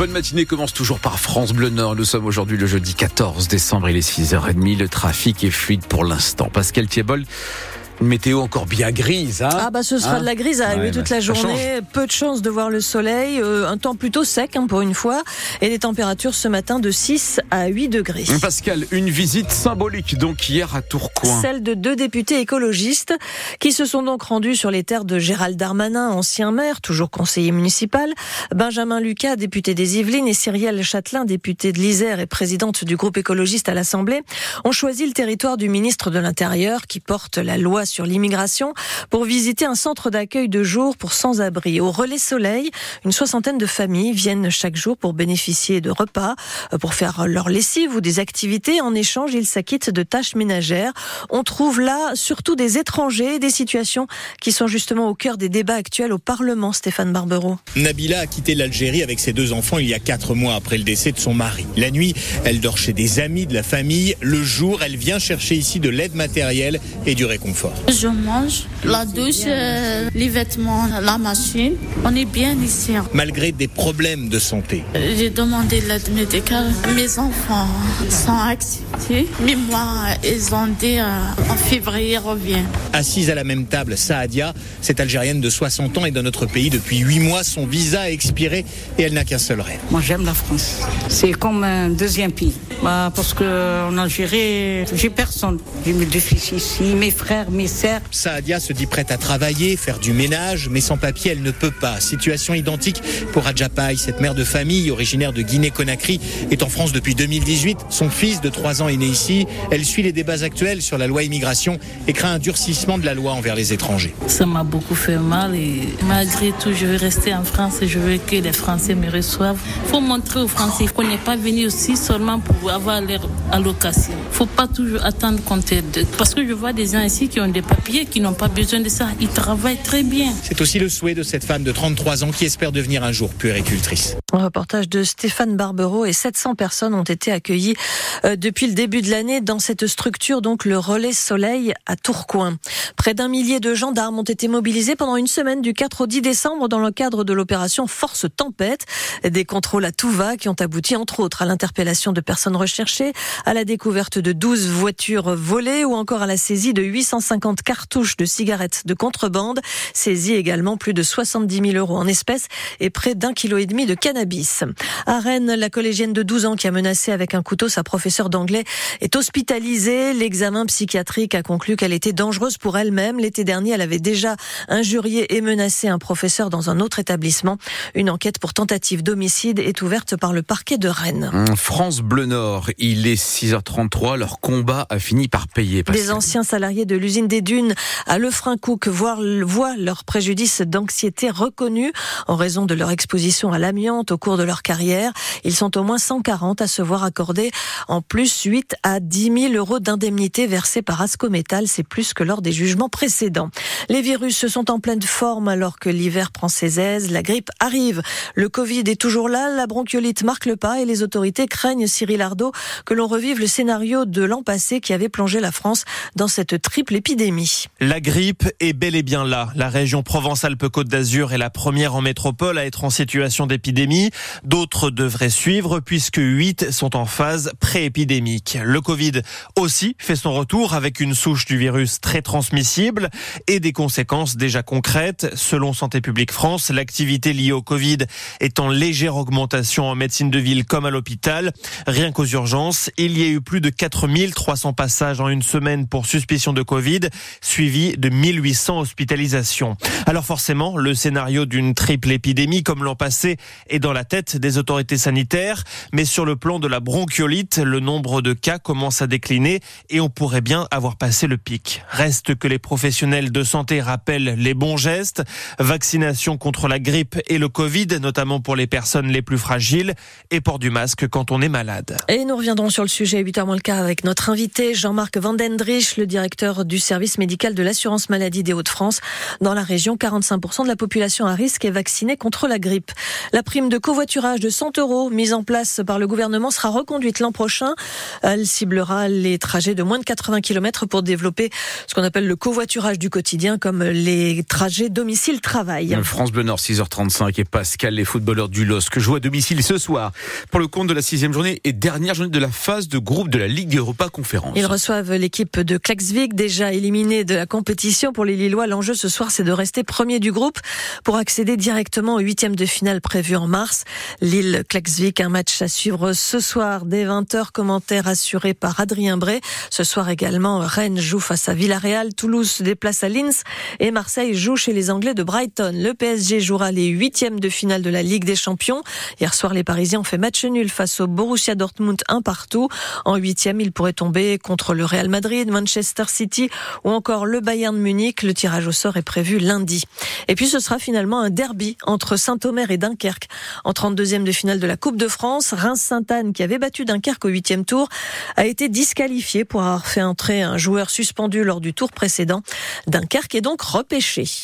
bonne matinée commence toujours par France Bleu Nord. Nous sommes aujourd'hui le jeudi 14 décembre, il est 6h30. Le trafic est fluide pour l'instant. Pascal Thiebol une météo encore bien grise. Hein ah bah ce sera hein de la grise à Ouais, toute bah, la journée. Peu de chance de voir le soleil. euh, un temps plutôt sec hein, pour une fois. Et des températures ce matin de 6 à 8 degrés. Pascal, une visite symbolique donc hier à Tourcoing. Celle de deux députés écologistes qui se sont donc rendus sur les terres de Gérald Darmanin, ancien maire, toujours conseiller municipal, Benjamin Lucas, député des Yvelines, et Cyrielle Châtelain, députée de l'Isère et présidente du groupe écologiste à l'Assemblée, ont choisi le territoire du ministre de l'Intérieur qui porte la loi sur l'immigration pour visiter un centre d'accueil de jour pour sans-abri. Au Relais Soleil, une soixantaine de familles viennent chaque jour pour bénéficier de repas, euh, pour faire leur lessive ou des activités. En échange, ils s'acquittent de tâches ménagères. On trouve là surtout des étrangers, des situations qui sont justement au cœur des débats actuels au Parlement, Stéphane Barbero. Nabila a quitté l'Algérie avec ses deux enfants il y a quatre mois après le décès de son mari. La nuit, elle dort chez des amis de la famille. Le jour, elle vient chercher ici de l'aide matérielle et du réconfort. Je mange, la douche, euh, les vêtements, la machine. On est bien ici. Malgré des problèmes de santé. J'ai demandé l'aide médicale. Mes enfants sont acceptés. Mais moi, ils ont dit euh, en février, revient. Assise à la même table, Saadia, cette Algérienne de 60 ans est dans notre pays depuis 8 mois. Son visa a expiré et elle n'a qu'un seul rêve. Moi, j'aime la France. C'est comme un deuxième pays. Bah, parce que en Algérie, j'ai personne. J'ai mes deux fils ici, mes frères, mes sœurs. Saadia se dit prête à travailler, faire du ménage, mais sans papier, elle ne peut pas. Situation identique pour Adjapaï, cette mère de famille originaire de Guinée-Conakry, est en France depuis 2018. Son fils de 3 ans est né ici. Elle suit les débats actuels sur la loi immigration et craint un durcissement de la loi envers les étrangers. Ça m'a beaucoup fait mal et malgré tout, je veux rester en France et je veux que les Français me reçoivent. Il faut montrer aux Français qu'on n'est pas venu aussi seulement pour avoir leur allocation. Il ne faut pas toujours attendre qu'on t'aide. Parce que je vois des gens ici qui ont des papiers, qui n'ont pas besoin de ça. Ils travaillent très bien. C'est aussi le souhait de cette femme de 33 ans qui espère devenir un jour puéricultrice. Un reportage de Stéphane Barbero et 700 personnes ont été accueillies euh, depuis le début de l'année dans cette structure, donc le Relais Soleil à Tourcoing. Près d'un millier de gendarmes ont été mobilisés pendant une semaine du 4 au 10 décembre dans le cadre de l'opération Force Tempête. Des contrôles à tout va qui ont abouti entre autres à l'interpellation de personnes recherchées, à la découverte de 12 voitures volées ou encore à la saisie de 850 cartouches de cigarettes de contrebande. Saisie également plus de 70 000 euros en espèces et près d'un kilo et demi de cannabis. À Rennes, la collégienne de 12 ans qui a menacé avec un couteau sa professeure d'anglais est hospitalisée. L'examen psychiatrique a conclu qu'elle était dangereuse pour elle-même. L'été dernier, elle avait déjà injurié et menacé un professeur dans un autre établissement. Une enquête pour tentative d'homicide est ouverte par le parquet de Rennes. Hum, France Bleu Nord, il est 6h33, leur combat a fini par payer. Pascal. Des anciens salariés de l'usine des Dunes à Lefrancouc voient, leur préjudice d'anxiété reconnu en raison de leur exposition à l'amiante au cours de leur carrière. Ils sont au moins 140 à se voir accorder en plus 8 à 10 000 euros d'indemnité versée par Ascométal. C'est plus que lors des jugements précédents. Les virus se sont en pleine forme alors que l'hiver prend ses aises. La grippe arrive. Le Covid est toujours là. La bronchiolite marque le pas et les autorités craignent, Cyril Ardo, que l'on revive le scénario de l'an passé qui avait plongé la France dans cette triple épidémie. La grippe est bel et bien là. La région Provence-Alpes-Côte d'Azur est la première en métropole à être en situation d'épidémie. D'autres devraient suivre puisque 8 sont en phase pré-épidémique. Le Covid aussi fait son retour avec une souche du virus très transmissible et des conséquences déjà concrètes. Selon Santé publique France, l'activité liée au Covid est en légère augmentation en médecine de ville comme à l'hôpital. Rien qu'aux urgences, il y a eu plus de 4300 passages en une semaine pour suspicion de Covid, suivi de 1800 hospitalisations. Alors forcément, le scénario d'une triple épidémie comme l'an passé est dans la tête des autorités sanitaires, mais sur le plan de la bronchiolite, le nombre de cas commence à décliner et on pourrait bien avoir passé le pic. Reste que les professionnels de santé rappellent les bons gestes, vaccination contre la grippe et le Covid, notamment pour les personnes les plus fragiles, et port du masque quand on est malade. Et nous reviendrons sur le sujet 8h moins le quart avec notre invité Jean-Marc Vandendrich, le directeur du service service médical de l'assurance maladie des Hauts-de-France. Dans la région, 45% de la population à risque est vaccinée contre la grippe. La prime de covoiturage de 100 euros mise en place par le gouvernement sera reconduite l'an prochain. Elle ciblera les trajets de moins de 80 km pour développer ce qu'on appelle le covoiturage du quotidien comme les trajets domicile-travail. France Bleu Nord, 6h35 et Pascal, les footballeurs du LOSC jouent à domicile ce soir pour le compte de la sixième journée et dernière journée de la phase de groupe de la Ligue Europa Conférence. Ils reçoivent l'équipe de Klaxvik, déjà éliminée de la compétition pour les Lillois. L'enjeu ce soir, c'est de rester premier du groupe pour accéder directement au huitième de finale prévu en mars. Lille-Klaxvik, un match à suivre ce soir dès 20h, commentaire assuré par Adrien Bray. Ce soir également, Rennes joue face à Villarreal, Toulouse se déplace à Linz et Marseille joue chez les Anglais de Brighton. Le PSG jouera les huitièmes de finale de la Ligue des Champions. Hier soir, les Parisiens ont fait match nul face au Borussia Dortmund un partout. En huitième, ils pourraient tomber contre le Real Madrid, Manchester City ou encore le Bayern Munich. Le tirage au sort est prévu lundi. Et puis ce sera finalement un derby entre Saint-Omer et Dunkerque. En 32e de finale de la Coupe de France, Reims-Sainte-Anne, qui avait battu Dunkerque au huitième tour, a été disqualifié pour avoir fait entrer un joueur suspendu lors du tour précédent. Dunkerque est donc repêché.